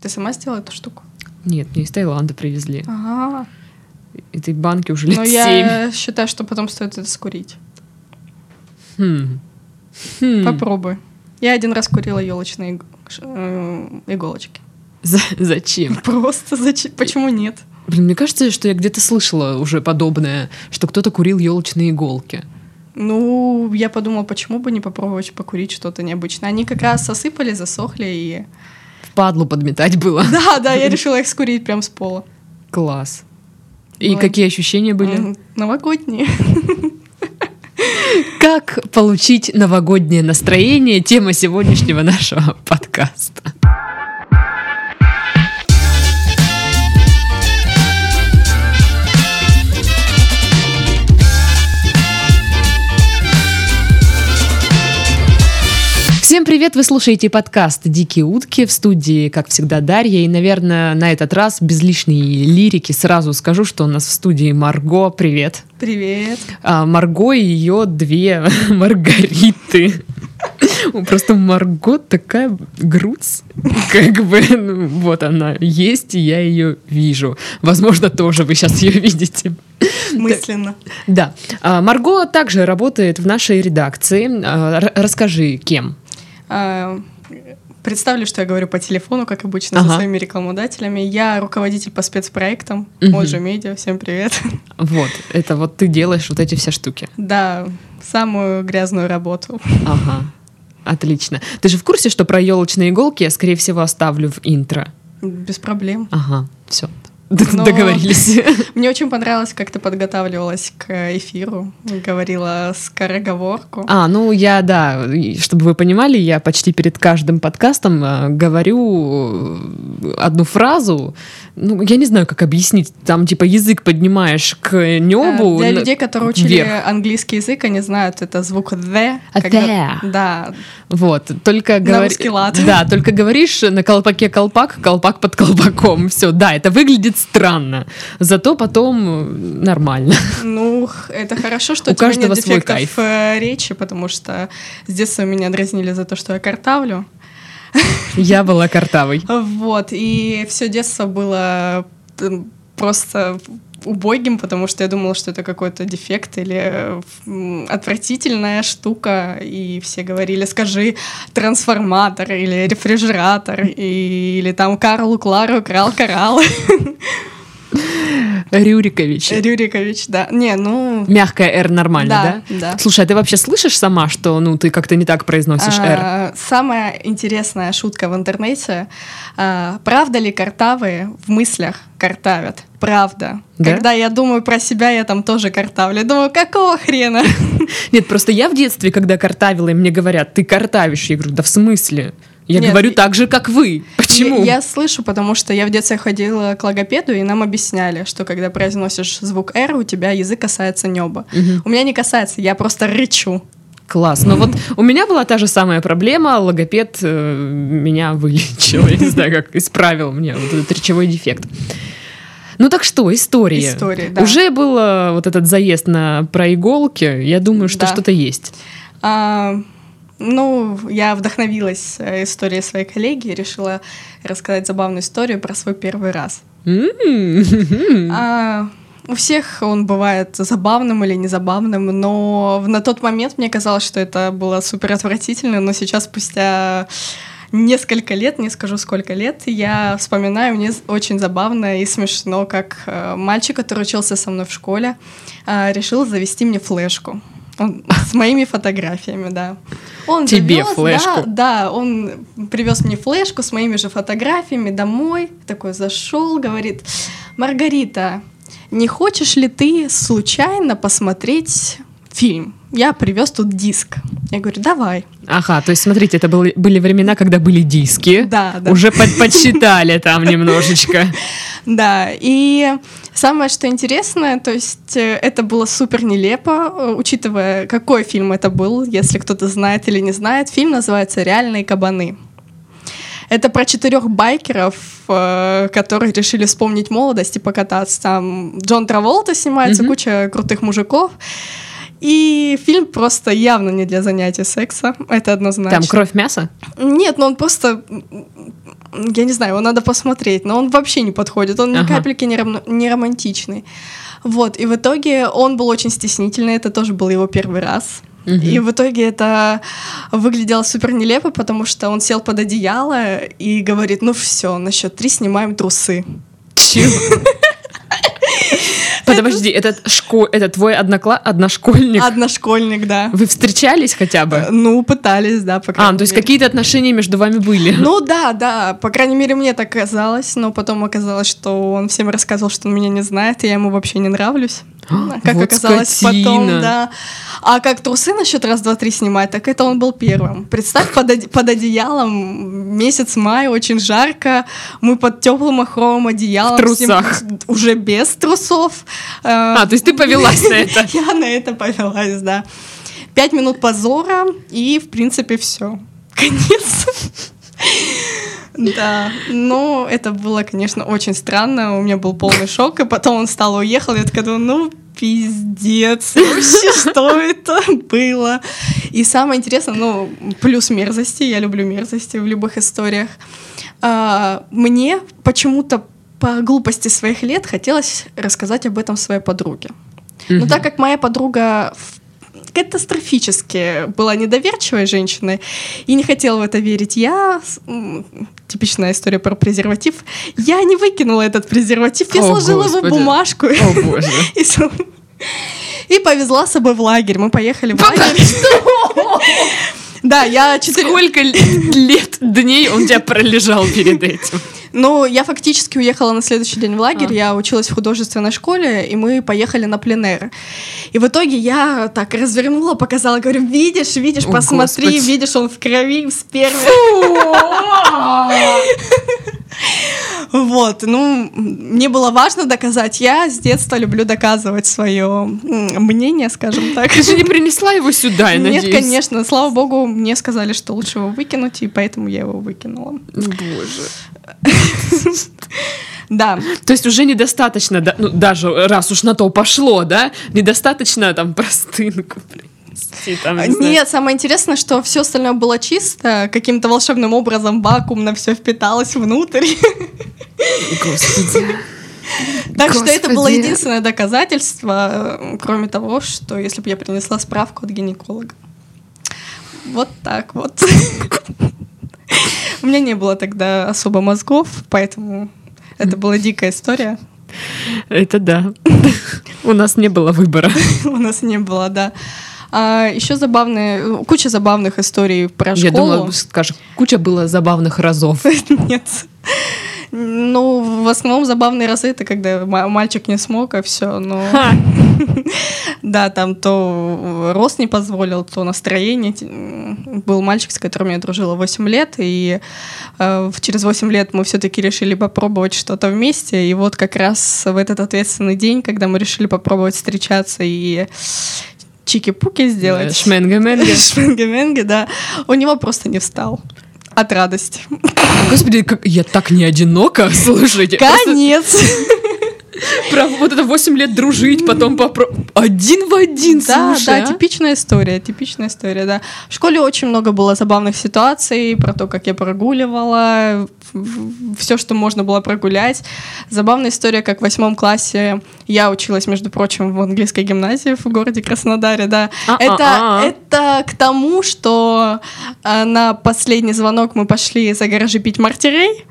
Ты сама сделала эту штуку? Нет, мне из Таиланда привезли. Ага. Этой банки уже лет Но семь. я считаю, что потом стоит это скурить. Хм. Хм. Попробуй. Я один раз курила елочные иголочки. За- зачем? Просто зачем? Почему нет? Блин, мне кажется, что я где-то слышала уже подобное, что кто-то курил елочные иголки. Ну, я подумала, почему бы не попробовать покурить что-то необычное. Они как раз осыпали, засохли и... Падлу подметать было. Да, да, я решила их скурить прям с пола. Класс. И Вот. какие ощущения были? Новогодние. Как получить новогоднее настроение? Тема сегодняшнего нашего подкаста. Привет! Вы слушаете подкаст «Дикие утки» в студии, как всегда, Дарья. И, наверное, на этот раз без лишней лирики сразу скажу, что у нас в студии Марго. Привет! Привет. А Марго и ее две Маргариты. Просто Марго такая грудь, как бы, ну, вот она есть, и я ее вижу. Возможно, тоже вы сейчас ее видите. Мысленно. Да. А, Марго также работает в нашей редакции. А, Расскажи, кем? А, Представлю, что я говорю по телефону, как обычно, Ага. со своими рекламодателями. Я руководитель по спецпроектам, Мгм. Моджи Медиа. Всем привет. Вот, это вот ты делаешь вот эти все штуки. Да, самую грязную работу. Ага. Отлично. Ты же в курсе, что про елочные иголки я, скорее всего, оставлю в интро? Без проблем. Ага, все. Но- Договорились. Мне очень понравилось, как ты подготавливалась к эфиру, говорила скороговорку. А, ну я, да, чтобы вы понимали, я почти перед каждым подкастом э, говорю э, одну фразу. Ну, я не знаю, как объяснить. Там, типа, язык поднимаешь к Э, небу. Для на- людей, которые учили вверх. английский язык, они знают, это звук the. А когда- the. Да, Вот, только На говори- русский лад. Да, только говоришь на колпаке колпак, колпак под колпаком. Все, да, это выглядит странно. Зато потом э, нормально. ну, это хорошо, что У у тебя каждого нет свой кайф. э, речи, потому что с детства меня дразнили за то, что я картавлю. Я была картавой. Вот, и все детство было просто убогим, потому что я думала, что это какой-то дефект или отвратительная штука, и все говорили, скажи трансформатор или рефрижератор, и- или там Карлу Клару крал коралл. Рюрикович. Рюрикович, да. Не, ну... Мягкая «Р» нормально, да? Да, да. Слушай, а ты вообще слышишь сама, что ну ты как-то не так произносишь «Р»? А, Самая интересная шутка в интернете. а, Правда ли картавые в мыслях картавят? Правда. Да? Когда я думаю про себя, я там тоже картавлю. Думаю, какого хрена? Нет, просто я в детстве, когда картавила, и мне говорят, ты картавишь. Я говорю, да в смысле? Я Нет, говорю так же, как вы. Почему? Я, я слышу, потому что я в детстве ходила к логопеду, и нам объясняли, что когда произносишь звук «р», у тебя язык касается неба. Мгм. У меня не касается, я просто рычу. Класс. Но вот у меня была та же самая проблема. Логопед э, меня вылечил. Я не знаю, как исправил мне вот этот речевой дефект. Ну так что, история. История, да. Уже был э, вот этот заезд на про иголки. Я думаю, что Да. что-то есть. А, ну, я вдохновилась э, историей своей коллеги и решила рассказать забавную историю про свой первый раз. А, у всех он бывает забавным или незабавным, но на тот момент мне казалось, что это было супер отвратительно, но сейчас, спустя несколько лет, не скажу сколько лет, я вспоминаю, мне очень забавно и смешно, как э, мальчик, который учился со мной в школе, э, решил завести мне флешку. С моими фотографиями, да. Он Тебе завез, флешку? Да, да, он привез мне флешку с моими же фотографиями домой. Такой зашел, говорит: Маргарита, не хочешь ли ты случайно посмотреть фильм? Я привез тут диск. Я говорю, давай. Ага, то есть смотрите, это были, были времена, когда были диски. Да, да. Уже под- подсчитали там немножечко. Да, и самое, что интересное, то есть э, это было супер нелепо, э, учитывая, какой фильм это был, если кто-то знает или не знает. Фильм называется «Реальные кабаны». Это про четырех байкеров, э, которые решили вспомнить молодость и покататься. Там Джон Траволта снимается, Мгм. куча крутых мужиков. И фильм просто явно не для занятия секса, это однозначно. Там кровь, мясо? Нет, но он просто, я не знаю, его надо посмотреть, но он вообще не подходит, он ни Ага. капельки не, ром- не романтичный. Вот, и в итоге он был очень стеснительный, это тоже был его первый раз. И в итоге это выглядело супер нелепо, потому что он сел под одеяло и говорит, ну все, на счет три снимаем трусы. Чего? Подожди, этот, шко... это твой однокла... одношкольник? Одношкольник, да. Вы встречались хотя бы? Ну, пытались, да, по А, крайней ну, то есть какие-то отношения между вами были? Ну да, да, по крайней мере мне так казалось, но потом оказалось, что он всем рассказывал, что он меня не знает, и я ему вообще не нравлюсь. Как Вот оказалось скотина. потом, да. А как трусы насчет раз, два, три снимать, так это он был первым. Представь, под, оде- под одеялом месяц мая, очень жарко, мы под теплым махровым одеялом. В трусах. ним- уже без трусов. Э, А, то есть ты повелась на это? Я на это повелась, да. Пять минут позора, и, в принципе, все. Конец. Да, но это было, конечно, очень странно. У меня был полный шок, и потом он встал и уехал. Я такая думаю, ну, пиздец, вообще, что это было? И самое интересное, ну, плюс мерзости, я люблю мерзости в любых историях. А, Мне почему-то по глупости своих лет хотелось рассказать об этом своей подруге. Но так как моя подруга в- катастрофически была недоверчивой женщиной и не хотела в это верить, я... Типичная история про презерватив. Я не выкинула этот презерватив, я О, сложила его Господи. бумажку О боже. и, и повезла с собой в лагерь. Мы поехали в лагерь. Да, я четыре... Сколько л- лет, дней он тебя пролежал перед этим? Ну, я фактически уехала на следующий день в лагерь, А. я училась в художественной школе, и мы поехали на пленэр. И в итоге я так развернула, показала, говорю, видишь, видишь, О, посмотри, Господи. видишь, он в крови, в сперме. Вот, ну, мне было важно доказать. Я с детства люблю доказывать свое мнение, скажем так. Ты же не принесла его сюда, я Нет, надеюсь? конечно, слава богу, мне сказали, что лучше его выкинуть, и поэтому я его выкинула. Боже. Да, То есть уже недостаточно, ну даже раз уж на то пошло, да, недостаточно там простынку принести, там, не знаю. Нет, самое интересное, что все остальное было чисто, каким-то волшебным образом вакуумно все впиталось внутрь. Господи. Так что это было единственное доказательство, кроме того, что если бы я принесла справку от гинеколога. Вот так вот. У меня не было тогда особо мозгов, поэтому это была дикая история. Это да. У нас не было выбора. У нас не было, да. А, еще забавные, куча забавных историй про школу. Я думала, скажешь, куча было забавных разов. Нет. Ну, в основном забавные разы это когда ма- мальчик не смог, а все. Но да, там то рост не позволил, то настроение. Был мальчик, с которым я дружила 8 лет, и э, через 8 лет мы все-таки решили попробовать что-то вместе. И вот как раз в этот ответственный день, когда мы решили попробовать встречаться и чики-пуки сделать. Шменга-менга. Шменге-менге, да. У него просто не встал. От радости. Господи, как- я так не одинока, слушайте. Просто Конец. Про вот это 8 лет дружить, потом попро... Один в один, Да, слушай, да, а? типичная история, типичная история, да. В школе очень много было забавных ситуаций про то, как я прогуливала, все, что можно было прогулять. Забавная история, как в восьмом классе я училась, между прочим, в английской гимназии в городе Краснодаре, да. Это, А-а-а. это к тому, что а, на последний звонок мы пошли за гаражи пить мартирей.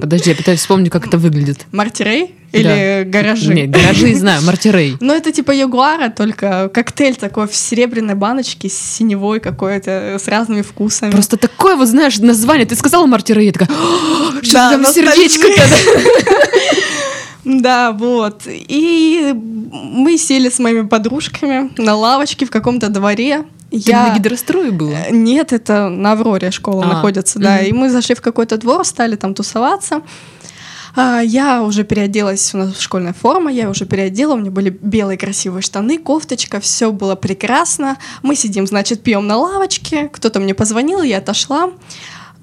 Подожди, я пытаюсь вспомнить, как это выглядит. Мартирей или гаражи? Нет, гаражи знаю, мартирей. Ну, это типа ягуара, только коктейль такой в серебряной баночке с синевой какой-то, с разными вкусами. Просто такое вот, знаешь, название. Ты сказала мартирей, я такая, «О, что Да, там сердечко-то? Да, вот. И мы сели с моими подружками на лавочке в каком-то дворе. Ты Я... на гидрострое было? Э, Нет, это на Авроре школа А, находится, да. мгм. И мы зашли в какой-то двор, стали там тусоваться. А, Я уже переоделась, у нас школьная форма, я уже переодела, у меня были белые красивые штаны, кофточка, все было прекрасно. Мы сидим, значит, пьем на лавочке, кто-то мне позвонил, я отошла.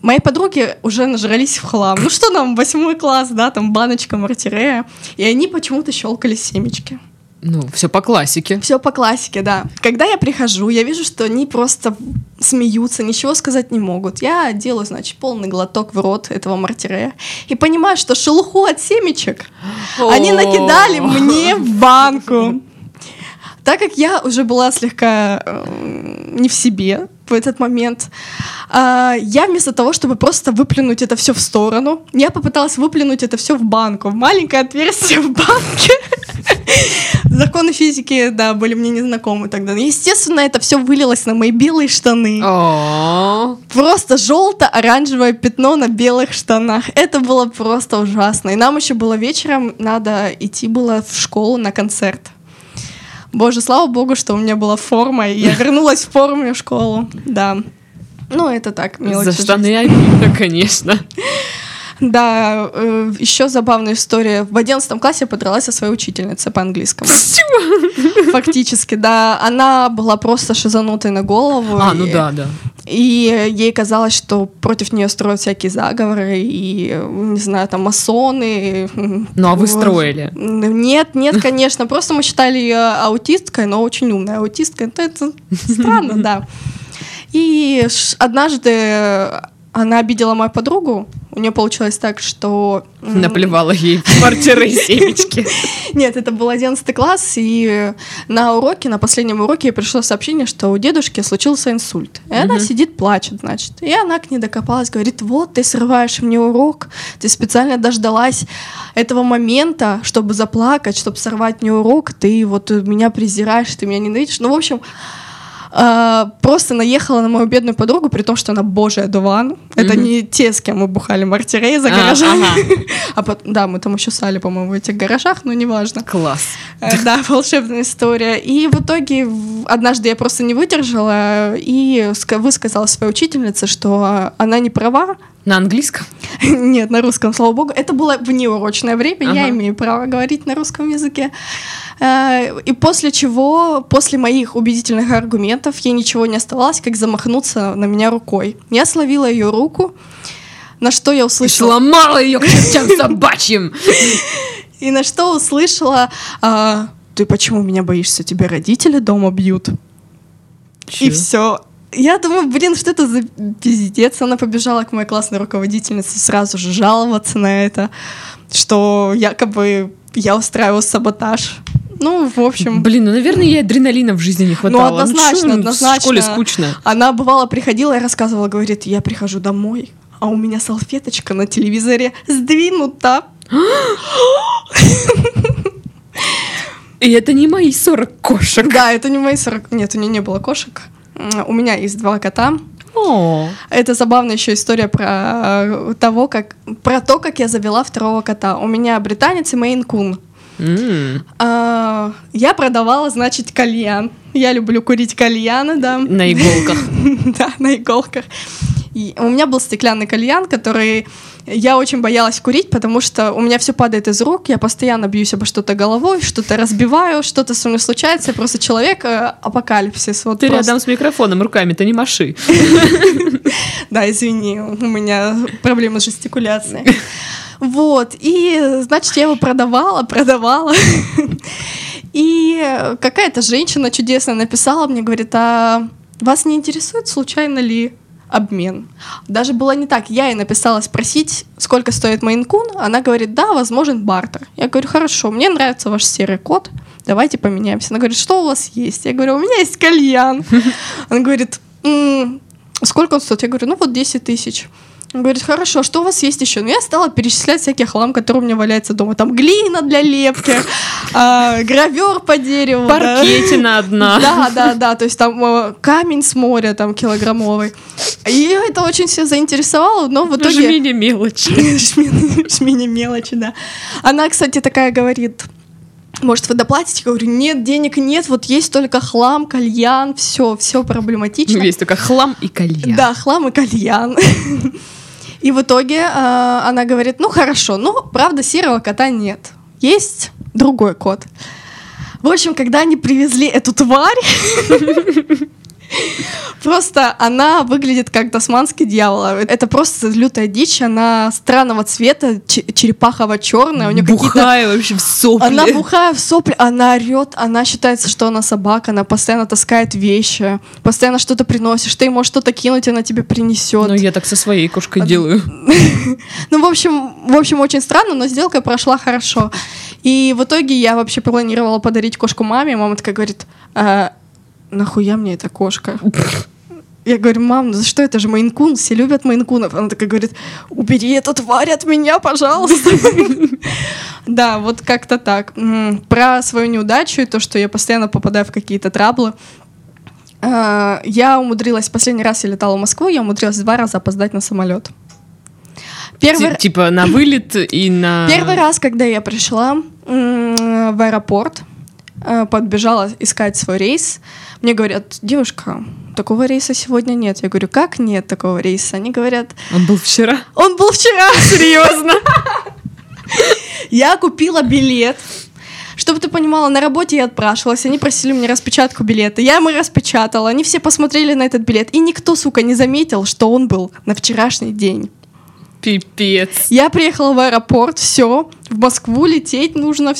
Мои подруги уже нажрались в хлам. Ну что нам, восьмой класс, да, там баночка мартирея. И они почему-то щелкали семечки. Ну, все по классике. Все по классике, да. Когда я прихожу, я вижу, что они просто смеются, ничего сказать не могут. Я делаю, значит, полный глоток в рот этого мартире и понимаю, что шелуху от семечек они накидали мне в банку. Так как я уже была слегка э, не в себе в этот момент, э, я вместо того, чтобы просто выплюнуть это все в сторону, я попыталась выплюнуть это все в банку, в маленькое отверстие в банке. Законы физики, да, были мне незнакомы тогда. Естественно, это все вылилось на мои белые штаны. Просто желто-оранжевое пятно на белых штанах. Это было просто ужасно. И нам еще было вечером, надо идти было в школу на концерт. Боже, слава богу, что у меня была форма, и я вернулась в форме в школу, да. Ну, это так, мелочи. За штаны обидно, конечно. Да, э, еще забавная история. В одиннадцатом классе я подралась со своей учительницей по английскому. Фактически, да. Она была просто шизанутой на голову. А, ну да, да. И ей казалось, что против нее строят всякие заговоры и, не знаю, там масоны. Ну а вы строили? Нет, нет, конечно. Просто мы считали ее аутисткой, но очень умной аутисткой. Это странно, да. И однажды она обидела мою подругу. У нее получилось так, что... Наплевала ей в квартиры и семечки. Нет, это был 11 класс, и на уроке, на последнем уроке пришло сообщение, что у дедушки случился инсульт. И она сидит, плачет, значит. И она к ней докопалась, говорит, вот, ты срываешь мне урок, ты специально дождалась этого момента, чтобы заплакать, чтобы сорвать мне урок, ты вот меня презираешь, ты меня ненавидишь. Ну, в общем, а, просто наехала на мою бедную подругу, при том, что она божья дуван. Это не те, с кем мы бухали мартирей за а, гаражами. А, да, мы там еще сали, по-моему, в этих гаражах, но неважно. Класс. Э, да, волшебная история. И в итоге однажды я просто не выдержала и высказала своей учительнице, что она не права, на английском? Нет, на русском, слава богу. Это было внеурочное время, ага. я имею право говорить на русском языке. Э, и после чего, после моих убедительных аргументов, ей ничего не оставалось, как замахнуться на меня рукой. Я словила ее руку, на что я услышала... И сломала ее к чертям собачьим! И на что услышала, «А, ты почему меня боишься, тебя родители дома бьют? И все. Я думаю, блин, что это за пиздец? Она побежала к моей классной руководительнице сразу же жаловаться на это, что якобы я устраиваю саботаж. Ну, в общем... Блин, ну, наверное, ей адреналина в жизни не хватало. Ну, однозначно, ну, однозначно. В школе скучно. Она бывала, приходила и рассказывала, говорит, я прихожу домой, а у меня салфеточка на телевизоре сдвинута. И это не мои 40 кошек. Да, это не мои 40... Нет, у нее не было кошек. У меня есть два кота. О. Это забавная еще история про э, того, как про то, как я завела второго кота. У меня британец и мейн-кун. Mm. А, я продавала, значит, кальян. Я люблю курить кальяны, да. На иголках. Да, на иголках. И у меня был стеклянный кальян, который я очень боялась курить, потому что у меня все падает из рук, я постоянно бьюсь обо что-то головой, что-то разбиваю, что-то со мной случается, я просто человек э, апокалипсис. Вот Ты просто. рядом с микрофоном руками, ты не маши. Да, извини, у меня проблемы с жестикуляцией. Вот, и, значит, я его продавала, продавала. И какая-то женщина чудесная написала мне, говорит, а вас не интересует, случайно ли обмен. Даже было не так. Я ей написала спросить, сколько стоит Мейнкун. Она говорит, да, возможен бартер. Я говорю, хорошо, мне нравится ваш серый кот, давайте поменяемся. Она говорит, что у вас есть? Я говорю, у меня есть кальян. Она говорит, сколько он стоит? Я говорю, ну вот 10 тысяч. Он говорит, хорошо, что у вас есть еще? Ну, я стала перечислять всякий хлам, который у меня валяется дома. Там глина для лепки, э, гравер по дереву. Паркетина одна. Да, да, да, то есть там э, камень с моря там килограммовый. И это очень все заинтересовало, но в итоге... Жмени мелочи. Жмени мелочи, да. Она, кстати, такая говорит, может, вы доплатите? Я говорю, нет, денег нет, вот есть только хлам, кальян, все, все проблематично. Есть только хлам и кальян. Да, хлам и кальян. И в итоге э, она говорит, ну хорошо, ну правда серого кота нет, есть другой кот. В общем, когда они привезли эту тварь, Просто она выглядит как тасманский дьявол. Это просто лютая дичь. Она странного цвета, черепахово-черная. У нее бухая вообще в сопли. Она бухая в сопли, она орет, она считается, что она собака, она постоянно таскает вещи, постоянно что-то приносит, ты можешь что-то кинуть, она тебе принесет. Ну, я так со своей кошкой делаю. Ну, в общем, в общем, очень странно, но сделка прошла хорошо. И в итоге я вообще планировала подарить кошку маме, мама такая говорит, «А, нахуя мне эта кошка? Я говорю, мам, за что это же Мейнкун, все любят Мейнкунов. Она такая говорит, убери эту тварь от меня, пожалуйста. Да, вот как-то так. Про свою неудачу и то, что я постоянно попадаю в какие-то траблы. А, я умудрилась, последний раз я летала в Москву, я умудрилась два раза опоздать на самолет. Первый... Типа на вылет и на... Первый раз, когда я пришла в аэропорт, подбежала искать свой рейс, мне говорят, девушка, такого рейса сегодня нет. Я говорю, как нет такого рейса? Они говорят... Он был вчера? Он был вчера. Серьезно? Я купила билет. Чтобы ты понимала, на работе я отпрашивалась, они просили мне распечатку билета. Я ему распечатала, они все посмотрели на этот билет, и никто, сука, не заметил, что он был на вчерашний день. Пипец. Я приехала в аэропорт, все, в Москву лететь нужно,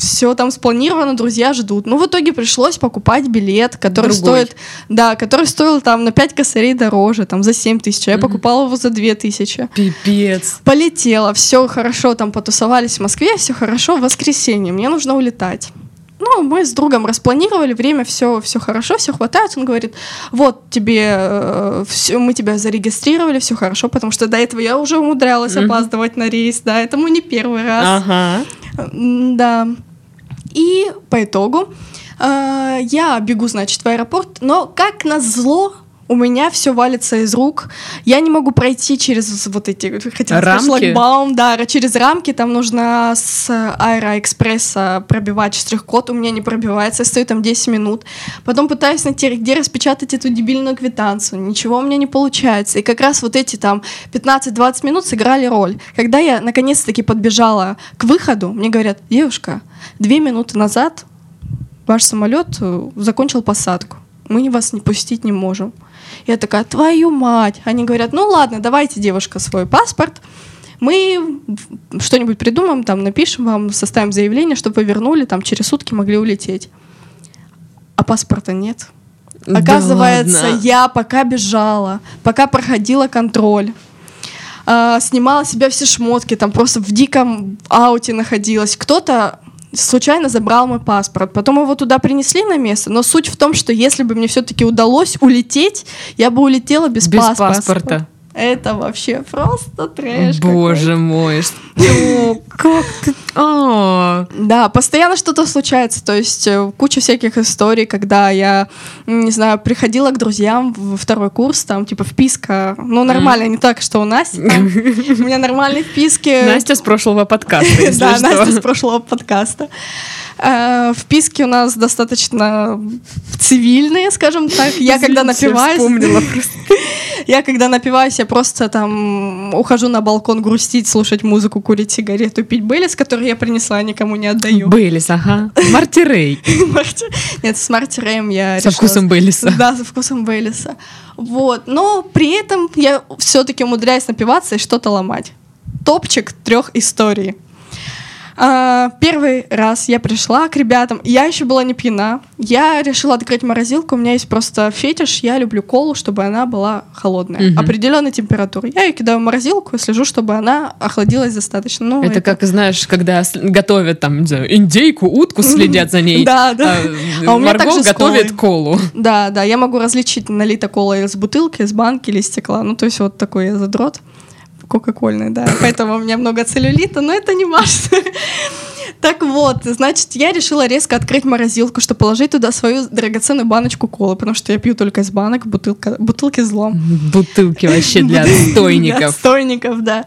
все там спланировано, друзья ждут. Ну, в итоге пришлось покупать билет, который Другой. стоит, да, который стоил там на 5 косарей дороже, там за 7 тысяч, а я покупала его за 2 тысячи. Пипец. Полетела, все хорошо, там потусовались в Москве, все хорошо, в воскресенье, мне нужно улетать. Ну, мы с другом распланировали время, все, все хорошо, все хватает. Он говорит, вот тебе, э, все, мы тебя зарегистрировали, все хорошо, потому что до этого я уже умудрялась mm-hmm. опаздывать на рейс, да, это мы не первый раз. Ага. Да. И по итогу э, я бегу, значит, в аэропорт, но как назло у меня все валится из рук. Я не могу пройти через вот эти, хотела сказать, шлагбаум, да, через рамки. Там нужно с Аэроэкспресса пробивать штрих-код. У меня не пробивается, я стою там 10 минут. Потом пытаюсь найти, где распечатать эту дебильную квитанцию. Ничего у меня не получается. И как раз вот эти там 15-20 минут сыграли роль. Когда я наконец-таки подбежала к выходу, мне говорят, девушка, две минуты назад ваш самолет э, закончил посадку. Мы вас не пустить не можем. Я такая, твою мать. Они говорят, ну ладно, давайте, девушка, свой паспорт. Мы что-нибудь придумаем, там напишем вам, составим заявление, чтобы вы вернули, там через сутки могли улететь. А паспорта нет. Оказывается, ладно. я пока бежала, пока проходила контроль, э, снимала себя все шмотки, там просто в диком ауте находилась. Кто-то случайно забрал мой паспорт. Потом его туда принесли на место. Но суть в том, что если бы мне все-таки удалось улететь, я бы улетела без, без паспорта. паспорта. Это вообще просто трэш. Боже мой, что? Как ты? А. Да, постоянно что-то случается. То есть э, куча всяких историй, когда я, не знаю, приходила к друзьям в второй курс, там, типа, вписка. Ну, нормально, не так, что у Насти. У меня нормальные вписки. Настя с прошлого подкаста, Да, Настя с прошлого подкаста. Э, вписки у нас достаточно цивильные, скажем так. Я когда напиваюсь... Я когда напиваюсь, я просто там ухожу на балкон грустить, слушать музыку, курить сигарету, пить Бейлис, который я принесла, никому не отдаю. Бейлис, ага. Марти Рей. Нет, с Марти Рэем я Со вкусом Бейлиса. Да, со вкусом Бейлиса. Вот. Но при этом я все-таки умудряюсь напиваться и что-то ломать. Топчик трех историй. А, первый раз я пришла к ребятам, я еще была не пьяна. Я решила открыть морозилку. У меня есть просто фетиш. Я люблю колу, чтобы она была холодная, угу. определенной температуры. Я ее кидаю в морозилку и слежу, чтобы она охладилась достаточно. Ну, это, это как, знаешь, когда готовят там, не знаю, индейку, утку, следят за ней. Да, да. А, а у меня Марго готовит колу. Да, да. Я могу различить, налита кола из бутылки, из банки или из стекла. Ну, то есть вот такой я задрот кока-кольный, да. Поэтому у меня много целлюлита, но это не важно. Так вот, значит, я решила резко открыть морозилку, чтобы положить туда свою драгоценную баночку колы, потому что я пью только из банок, бутылка, бутылки злом. Бутылки вообще для стойников. Для стойников, да.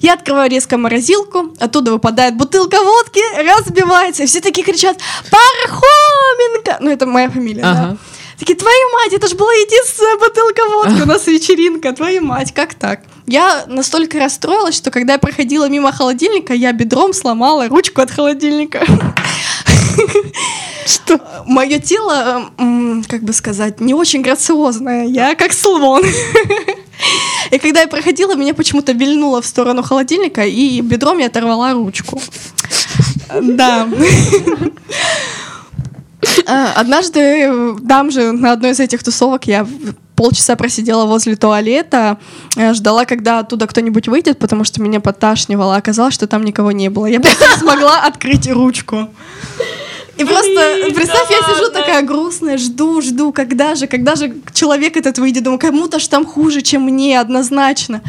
Я открываю резко морозилку, оттуда выпадает бутылка водки, разбивается, и все такие кричат «Пархоменко!» Ну, это моя фамилия, ага. да. Такие, твою мать, это же была единственная бутылка водки, у нас вечеринка, твою мать, как так? Я настолько расстроилась, что когда я проходила мимо холодильника, я бедром сломала ручку от холодильника. Что? Мое тело, как бы сказать, не очень грациозное. Я как слон. И когда я проходила, меня почему-то вильнуло в сторону холодильника, и бедром я оторвала ручку. Да. А, Однажды, э, там же, на одной из этих тусовок я полчаса просидела возле туалета, э, ждала, когда оттуда кто-нибудь выйдет, потому что меня подташнивало. Оказалось, что там никого не было. Я просто не смогла открыть ручку. И просто, представь, да я сижу ладно. такая грустная, жду, жду, когда же, когда же человек этот выйдет, думаю, кому-то ж там хуже, чем мне, однозначно.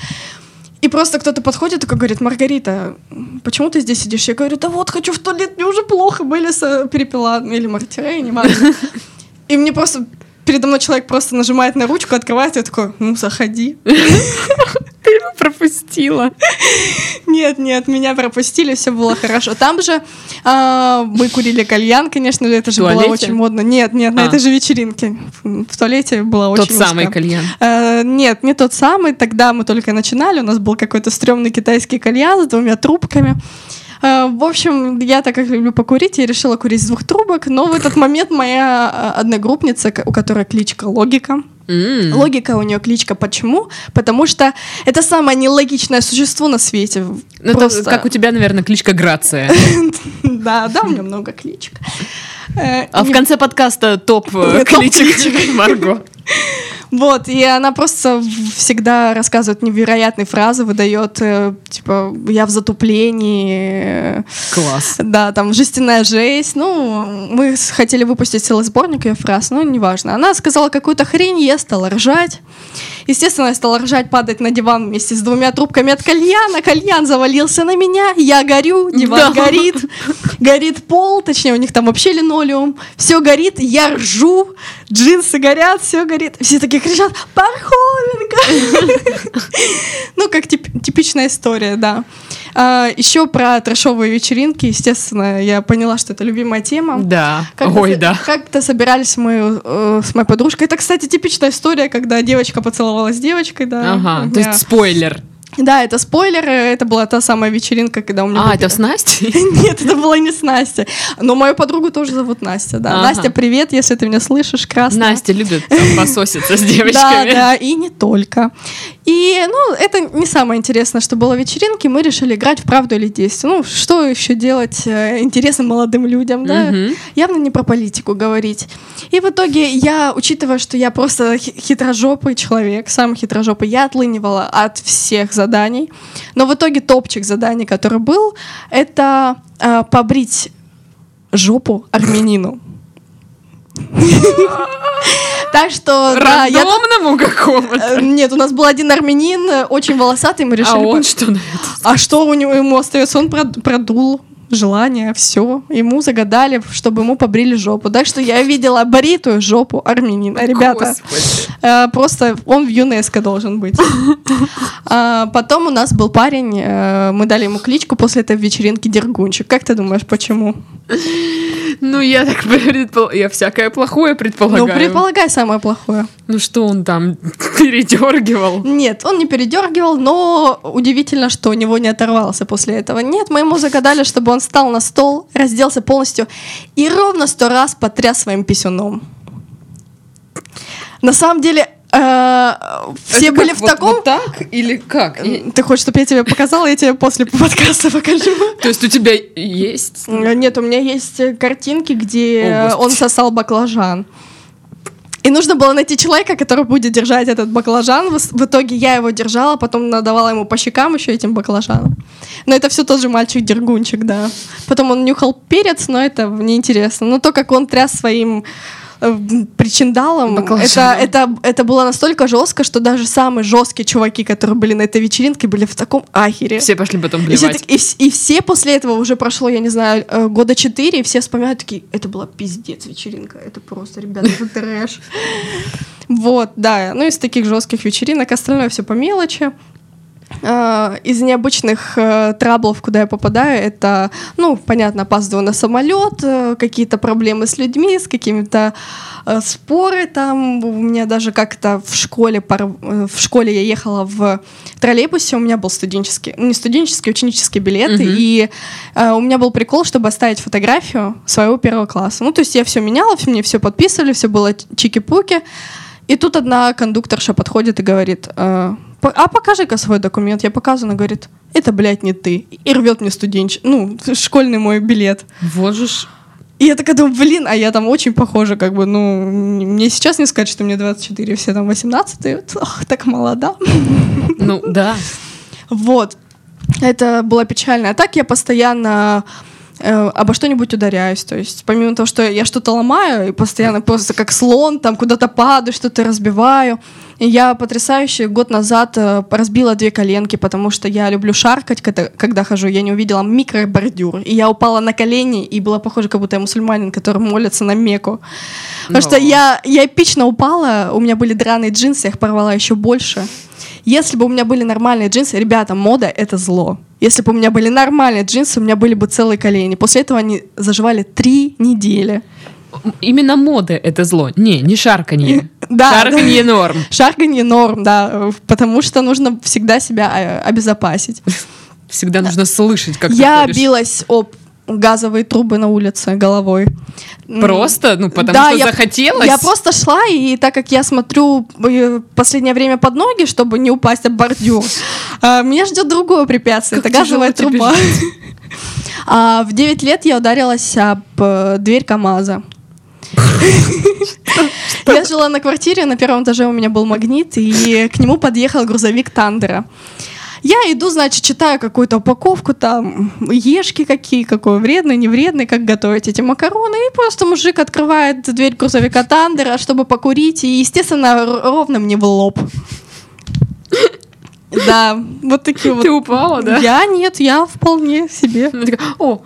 И просто кто-то подходит и говорит, Маргарита, почему ты здесь сидишь? Я говорю, да вот, хочу в туалет, мне уже плохо, Белиса перепила, или Мартирей, не важно. И мне просто, передо мной человек просто нажимает на ручку, открывает, я такой, ну, заходи. Ты его пропустила. Нет, нет, меня пропустили, все было хорошо. Там же а, мы курили кальян, конечно же, это же было очень модно. Нет, нет, на А. этой же вечеринке. В туалете было очень Тот самый узко. кальян. Э, нет, не тот самый. Тогда мы только начинали. У нас был какой-то стрёмный китайский кальян с двумя трубками. Э, В общем, я так как люблю покурить, я решила курить с двух трубок. Но в этот момент моя э, одногруппница, у которой кличка Логика, М. Логика у нее кличка почему? Потому что это самое нелогичное существо на свете. Ну, это Просто- как у тебя, наверное, кличка Грация. Да, да, у меня много кличек. Э, А в конце подкаста топ Топ кличек Марго. Вот, и она просто всегда рассказывает невероятные фразы, выдает, э, типа, я в затуплении, Класс. да, там, жестяная жесть. Ну, мы хотели выпустить целый сборник ее фраз, но неважно. Она сказала какую-то хрень, я стала ржать. Естественно, я стала ржать, падать на диван вместе с двумя трубками от кальяна. Кальян завалился на меня, я горю, диван Да. горит, горит пол, точнее, у них там вообще линолеум. Все горит, я ржу, джинсы горят, все горит. Все такие кричат, Пархоменко! Ну, как тип- типичная история, да. Еще про трэшовые вечеринки, естественно, я поняла, что это любимая тема. Да. Как-то Ой, да. Как-то собирались мы э, с моей подружкой. Это, кстати, типичная история, когда девочка поцеловалась с девочкой, да. Ага, то Я- есть спойлер. Да, это спойлер. Это была та самая вечеринка, когда у меня... А, был это с Настей? нет, это была не с Настей. Но мою подругу тоже зовут Настя, да. Ага. Настя, привет, если ты меня слышишь, красная. Настя любит там пососиться с Да, девочками. да, и не только. И, ну, это не самое интересное, что было вечеринки. Мы решили играть в правду или действие. Ну, что еще делать э, интересным молодым людям, да? Явно не про политику говорить. И в итоге я, учитывая, что я просто хи- хитрожопый человек, самый хитрожопый, я отлынивала от всех заданий. Но в итоге топчик заданий, который был, это э, побрить жопу армянину. Так что, да, я... Рандомному э, какому-то. Нет, у нас был один армянин, э, очень волосатый, мы решили... А он по- что на это? а что у него ему остается? Он прод- продул желание, все. Ему загадали, чтобы ему побрили жопу. Так что я видела бритую жопу армянина. Ребята, э, просто он в ЮНЕСКО должен быть. А, Потом у нас был парень, э, мы дали ему кличку после этой вечеринки Дергунчик. Как ты думаешь, почему? Ну, я так предполагаю. Я всякое плохое предполагаю. Ну, предполагай самое плохое. Ну, что он там передергивал? Нет, он не передергивал, но удивительно, что у него не оторвался после этого. Нет, мы ему загадали, чтобы он встал на стол, разделся полностью и ровно сто раз потряс своим писюном. На самом деле, все Это были в таком... вот так или как? И- Ты хочешь, чтобы я тебе показала, я тебе после подкаста покажу. То есть у тебя есть? Нет, у меня есть э, картинки, где э, он сосал баклажан. И нужно было найти человека, который будет держать этот баклажан. В, итоге я его держала, потом надавала ему по щекам еще этим баклажаном. Но это все тот же мальчик-дергунчик, да. Потом он нюхал перец, но это неинтересно. Но то, как он тряс своим э, причиндалом, это, это, это было настолько жестко, что даже самые жесткие чуваки, которые были на этой вечеринке, были в таком ахере. Все пошли потом И все, блевать. так- и и все после этого уже прошло, я не знаю, э, года четыре, и все вспоминают такие, это была пиздец вечеринка, это просто, ребята, это трэш. Вот, да, ну из таких жестких вечеринок, остальное все по мелочи. Э, из необычных э, траблов, куда я попадаю, это, ну, понятно, опаздываю на самолет, э, какие-то проблемы с людьми, с какими-то э, споры там. У меня даже как-то в школе, пар, в школе я ехала в троллейбусе, у меня был студенческий, ну, не студенческий, ученический билет, Мгм. и э, у меня был прикол, чтобы оставить фотографию своего первого класса. Ну, то есть я все меняла, мне все подписывали, все было чики-пуки. И тут одна кондукторша подходит и говорит, э, «По- а покажи-ка свой документ. Я показываю, она говорит, это, блядь, не ты. И рвет мне студенч... ну, школьный мой билет. Вот же ж. И я такая думаю, блин, а я там очень похожа, как бы, ну, мне сейчас не сказать, что мне 24, все там 18, и вот, ох, так молода. Ну, да. Вот. Это было печально. А так я постоянно э, обо что-нибудь ударяюсь. То есть, помимо того, что я что-то ломаю, и постоянно просто как слон, там куда-то падаю, что-то разбиваю. И я потрясающе год назад э, разбила две коленки, потому что я люблю шаркать, когда, когда хожу. Я не увидела микробордюр. И я упала на колени, и было похоже, как будто я мусульманин, который молится на Мекку. Потому что Но. я, я эпично упала, у меня были драные джинсы, я их порвала еще больше. Если бы у меня были нормальные джинсы, ребята, мода — это зло. Если бы у меня были нормальные джинсы, у меня были бы целые колени. После этого они заживали три недели. Именно мода это зло. Не, не шарканье. Да, Шарканье норм. Шарканье норм, да, потому что нужно всегда себя э, обезопасить. Всегда нужно слышать, как Я билась об газовые трубы на улице головой. Просто? Ну, потому Да, что я- захотелось? Я просто шла, и так как я смотрю э, последнее время под ноги, чтобы не упасть об бордюр, а, меня ждет другое препятствие. Это газовая труба. А, В 9 лет я ударилась об э, дверь КАМАЗа. Я жила на квартире, на первом этаже у меня был магнит, и к нему подъехал грузовик Тандера. Я иду, значит, читаю какую-то упаковку, там, ешки какие, какой вредный, не вредный, как готовить эти макароны, и просто мужик открывает дверь грузовика Тандера, чтобы покурить, и, естественно, ровно мне в лоб. Да, вот такие вот. Ты упала, да? Я нет, я вполне себе. О,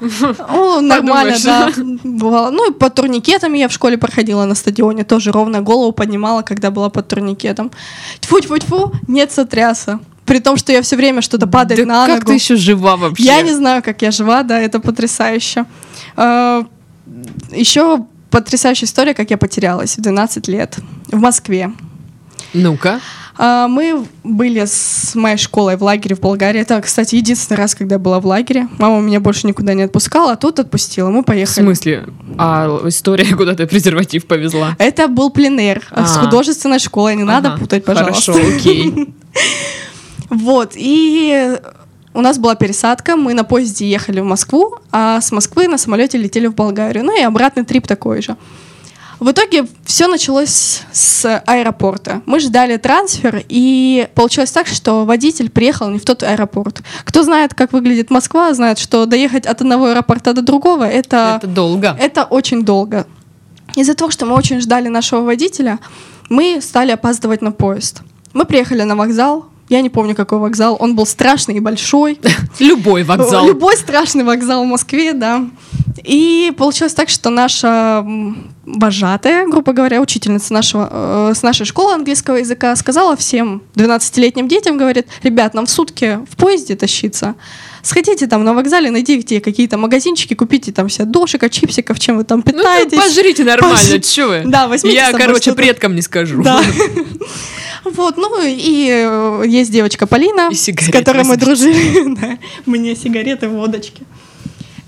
О, нормально, да. Бывало. Ну и под турникетом я в школе проходила на стадионе, тоже ровно голову поднимала, когда была под турникетом. Тьфу-тьфу-тьфу, нет сотряса. При том, что я все время что-то падает да на как ногу. ты еще жива вообще? Я не знаю, как я жива, да, это потрясающе. Еще потрясающая история, как я потерялась в 12 лет в Москве. Ну-ка. А, Мы были с моей школой в лагере в Болгарии. Это, кстати, единственный раз, когда я была в лагере. Мама меня больше никуда не отпускала, а тут отпустила. Мы В поехали. смысле? А история, куда ты презерватив повезла? Это был пленэр с А. художественной школой. Не надо путать, пожалуйста. Хорошо, окей. Вот, и у нас была пересадка, мы на поезде ехали в Москву, а с Москвы на самолете летели в Болгарию. Ну и обратный трип такой же. В итоге все началось с аэропорта. Мы ждали трансфер, и получилось так, что водитель приехал не в тот аэропорт. Кто знает, как выглядит Москва, знает, что доехать от одного аэропорта до другого это, Это долго. это очень долго. Из-за того, что мы очень ждали нашего водителя, мы стали опаздывать на поезд. Мы приехали на вокзал. Я не помню, какой вокзал. Он был страшный и большой. Любой вокзал. Любой страшный вокзал в Москве, да. И получилось так, что наша вожатая, грубо говоря, учительница нашего, э, с нашей школы английского языка сказала всем 12-летним детям, говорит, ребят, нам в сутки в поезде тащиться. Сходите там на вокзале, найдите какие-то магазинчики, купите там себе дошиков, чипсиков, чем вы там Ну, питаетесь. пожрите нормально, Пож- чё вы? Да, возьмите Я, короче, предкам не скажу. Да. Вот, ну и э, есть девочка Полина, с которой мы дружили. Мне сигареты, водочки.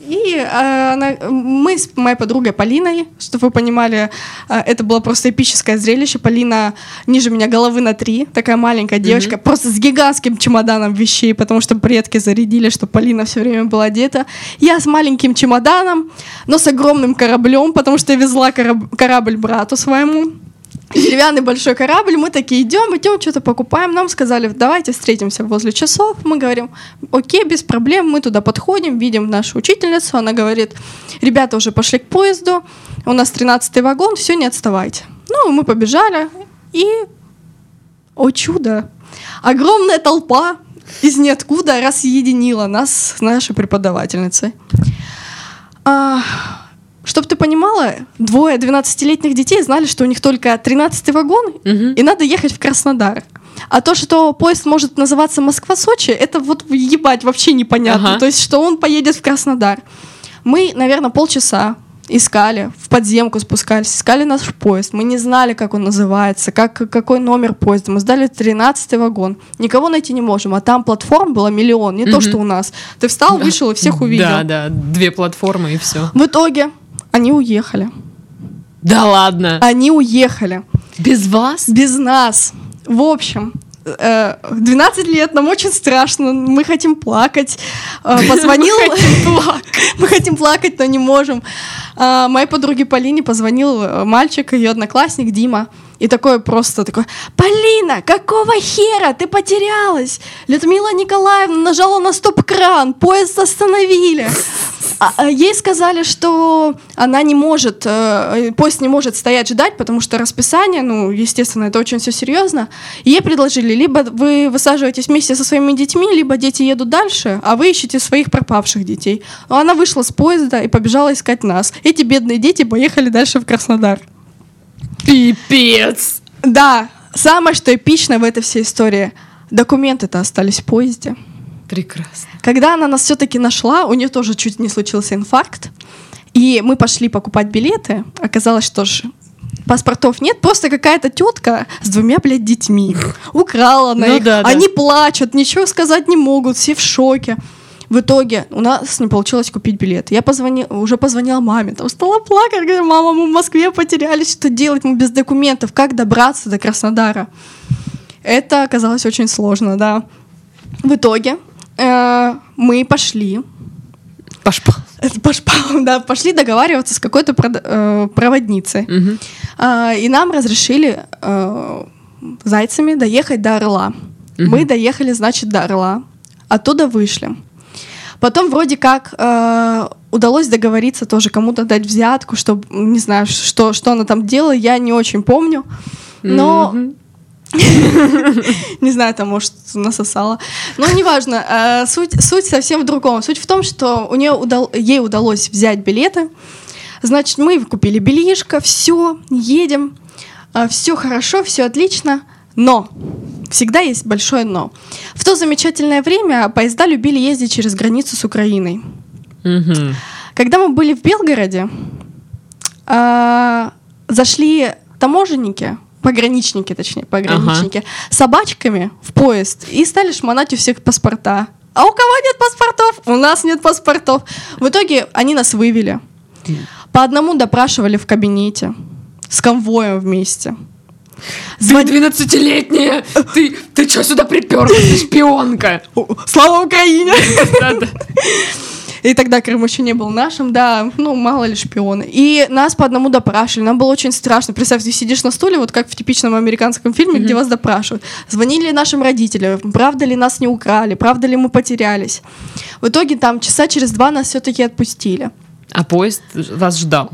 И э, она- мы с моей подругой Полиной, чтобы вы понимали, э, это было просто эпическое зрелище. Полина ниже меня головы на три, такая маленькая девочка, просто с гигантским чемоданом вещей, потому что предки зарядили, что Полина все время была одета. Я с маленьким чемоданом, но с огромным кораблем, потому что я везла кораб- корабль брату своему деревянный большой корабль, мы такие идем, идем, что-то покупаем. Нам сказали, давайте встретимся возле часов. Мы говорим, окей, без проблем, мы туда подходим, видим нашу учительницу, она говорит, ребята уже пошли к поезду, у нас 13 вагон, все, не отставайте. Ну, мы побежали, и, о чудо, огромная толпа из ниоткуда разъединила нас с нашей преподавательницей. А, Чтоб ты понимала, двое 12-летних детей знали, что у них только 13 вагон, Мгм. и надо ехать в Краснодар. А то, что поезд может называться Москва-Сочи, это вот ебать вообще непонятно. Ага. То есть, что он поедет в Краснодар. Мы, наверное, полчаса искали, в подземку спускались, искали наш поезд. Мы не знали, как он называется, как, какой номер поезда. Мы сдали 13 вагон. Никого найти не можем. А там платформ было миллион, не то, Мгм. что у нас. Ты встал, вышел и всех увидел. Да, да, две платформы и все. В итоге они уехали. Да ладно. Они уехали. Без вас? Без нас. В общем, э, 12 лет, нам очень страшно, мы хотим плакать. Э, Позвонил... Мы хотим плакать, но не можем. А, Моей подруге Полине позвонил э, мальчик, ее одноклассник Дима. И такой просто такой, Полина, какого хера ты потерялась? Людмила Николаевна нажала на стоп-кран, поезд остановили. А, а ей сказали, что она не может, э, поезд не может стоять ждать, потому что расписание, ну, естественно, это очень все серьезно. И ей предложили, либо вы высаживаетесь вместе со своими детьми, либо дети едут дальше, а вы ищете своих пропавших детей. Но она вышла с поезда и побежала искать нас. Эти бедные дети поехали дальше в Краснодар. Пипец. Да, самое, что эпичное в этой всей истории, документы-то остались в поезде. Прекрасно. Когда она нас все-таки нашла, у нее тоже чуть не случился инфаркт. И мы пошли покупать билеты. Оказалось, что ж паспортов нет, просто какая-то тетка с двумя, блядь, детьми. Украла на Ну их. да, да. Они плачут, ничего сказать не могут, все в шоке. В итоге у нас не получилось купить билет. Я позвонила, уже позвонила маме, там стала плакать, говорю, мама, мы в Москве потерялись, что делать, мы без документов, как добраться до Краснодара? Это оказалось очень сложно, да. В итоге мы пошли, Пашпа. это пошпа- да, пошли договариваться с какой-то э, проводницей. А, и нам разрешили э, зайцами доехать до Орла. Мгм. Мы доехали, значит, до Орла. Оттуда вышли. Потом вроде как э, удалось договориться тоже кому-то дать взятку, чтобы, не знаю, что, что она там делала, я не очень помню. Но Мгм. не знаю, там, может, насосала. Но неважно. э, Суть, суть совсем в другом. Суть в том, что у нее удал, ей удалось взять билеты. Значит, мы купили бельишко, все, едем, все хорошо, все отлично. Но всегда есть большое но. В то замечательное время поезда любили ездить через границу с Украиной. Когда мы были в Белгороде, а, зашли таможенники, пограничники, точнее, пограничники, с собачками в поезд и стали шмонать у всех паспорта. А у кого нет паспортов? У нас нет паспортов. В итоге они нас вывели. По одному допрашивали в кабинете с конвоем вместе. Ты 12-летняя! Ты, ты что сюда приперлась, шпионка? Слава Украине! И тогда Крым еще не был нашим, да, ну, мало ли шпионы. И нас по одному допрашивали, нам было очень страшно. Представь, ты сидишь на стуле, вот как в типичном американском фильме, где вас допрашивают. Звонили нашим родителям, правда ли нас не украли, правда ли мы потерялись. В итоге там часа через два нас все-таки отпустили. А поезд вас ждал?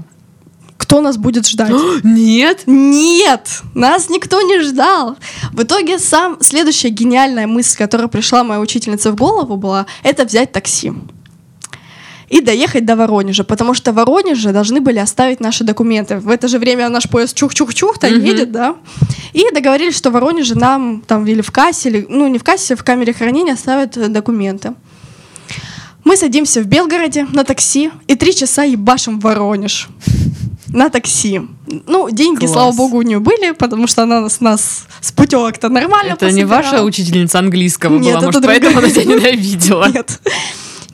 Кто нас будет ждать? Нет? Нет, нас никто не ждал. В итоге сам следующая гениальная мысль, которая пришла моей учительнице в голову, была это взять такси и доехать до Воронежа, потому что в Воронеже должны были оставить наши документы. В это же время наш поезд чух-чух-чух там Мгм. едет, да. И договорились, что в Воронеже нам там или в кассе, или, ну не в кассе, в камере хранения оставят э, документы. Мы садимся в Белгороде на такси и три часа ебашим в Воронеж на такси. Ну, деньги, Класс. слава богу, у нее были, потому что она нас, нас с путевок-то нормально Это не пособирала. ваша учительница английского Нет, была, может, другая. поэтому она тебя ненавидела? Нет.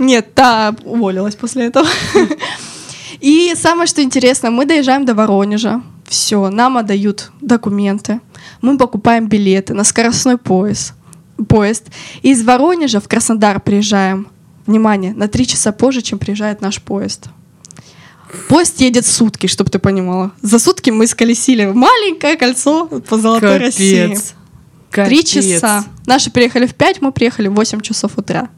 Нет, та уволилась после этого. И самое, что интересно, мы доезжаем до Воронежа. Все, нам отдают документы. Мы покупаем билеты на скоростной поезд. поезд. Из Воронежа в Краснодар приезжаем. Внимание, на три часа позже, чем приезжает наш поезд. Поезд едет сутки, чтобы ты понимала. За сутки мы сколесили маленькое кольцо по Золотой России. Капец. Три Капец. часа. Наши приехали в пять, мы приехали в 8 часов утра.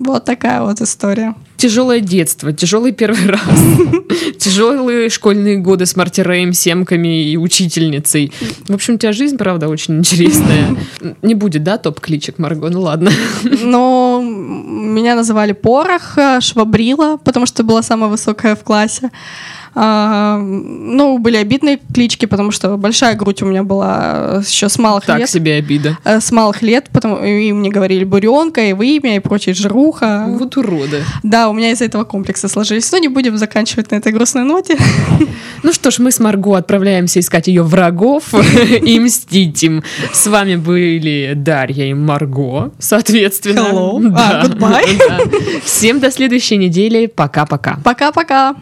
Вот такая вот история. тяжелое детство, тяжелый первый раз, тяжелые школьные годы с Мартиреем, семками и учительницей. В общем, у тебя жизнь, правда, очень интересная. Не будет, да, топ-кличек, Марго? Ну ладно. Но меня называли Порох, э, Швабрила, потому что была самая высокая в классе. А, ну, были обидные клички, потому что большая грудь у меня была еще с малых Так лет. себе обида. Э, С малых лет, потому и мне говорили буренка, и вымя, и прочее жируха. Вот уроды. Да, у меня из-за этого комплексы сложились. Но не будем заканчивать на этой грустной ноте. Ну что ж, мы с Марго отправляемся искать ее врагов и мстить им. С вами были Дарья и Марго, соответственно. Hello. Да. А, goodbye. Да. Всем до следующей недели. Пока-пока. Пока-пока.